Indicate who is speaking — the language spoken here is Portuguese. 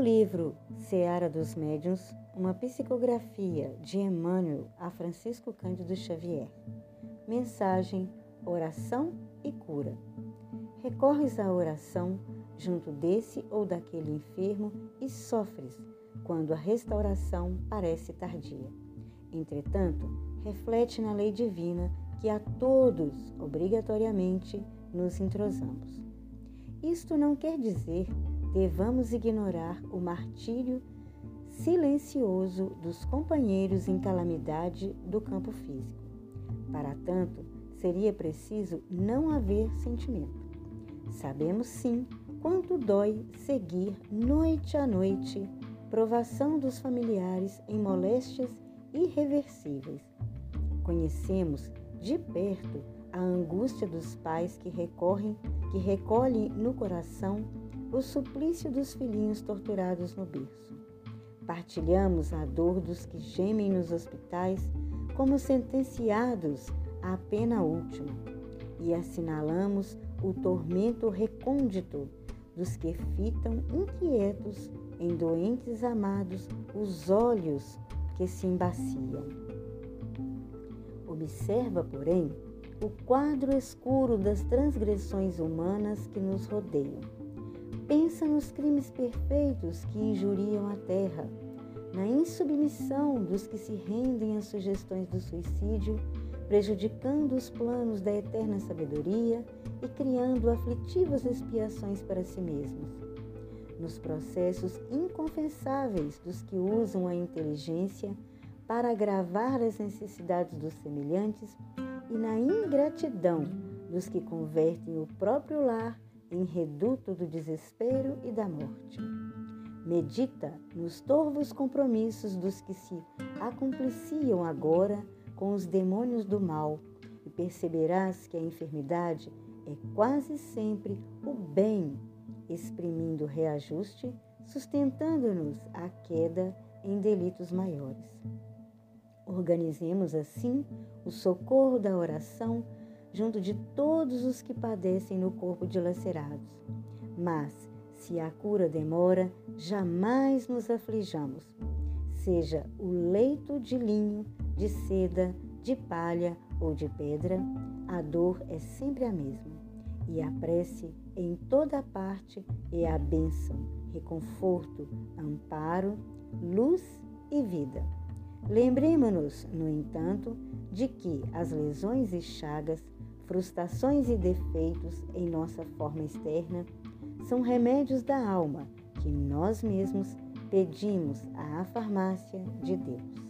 Speaker 1: livro Seara dos Médiuns, uma psicografia de Emmanuel a Francisco Cândido Xavier. Mensagem, oração e cura. Recorres à oração junto desse ou daquele enfermo e sofres quando a restauração parece tardia. Entretanto, reflete na lei divina que a todos, obrigatoriamente, nos entrosamos. Isto não quer dizer devamos ignorar o martírio silencioso dos companheiros em calamidade do campo físico. Para tanto, seria preciso não haver sentimento. Sabemos sim quanto dói seguir noite a noite provação dos familiares em moléstias irreversíveis. Conhecemos de perto a angústia dos pais que recorrem, que recolhem no coração o suplício dos filhinhos torturados no berço. Partilhamos a dor dos que gemem nos hospitais como sentenciados à pena última e assinalamos o tormento recôndito dos que fitam inquietos em doentes amados os olhos que se embaciam. Observa, porém, o quadro escuro das transgressões humanas que nos rodeiam. Pensa nos crimes perfeitos que injuriam a terra, na insubmissão dos que se rendem às sugestões do suicídio, prejudicando os planos da eterna sabedoria e criando aflitivas expiações para si mesmos. Nos processos inconfessáveis dos que usam a inteligência para agravar as necessidades dos semelhantes e na ingratidão dos que convertem o próprio lar em reduto do desespero e da morte. Medita nos torvos compromissos dos que se acompliciam agora com os demônios do mal e perceberás que a enfermidade é quase sempre o bem, exprimindo reajuste, sustentando-nos a queda em delitos maiores. Organizemos assim o socorro da oração junto de todos os que padecem no corpo dilacerados. Mas, se a cura demora, jamais nos aflijamos. Seja o leito de linho, de seda, de palha ou de pedra, a dor é sempre a mesma. E a prece em toda parte é a bênção, reconforto, amparo, luz e vida. Lembremos-nos, no entanto, de que as lesões e chagas, frustrações e defeitos em nossa forma externa são remédios da alma que nós mesmos pedimos à farmácia de Deus.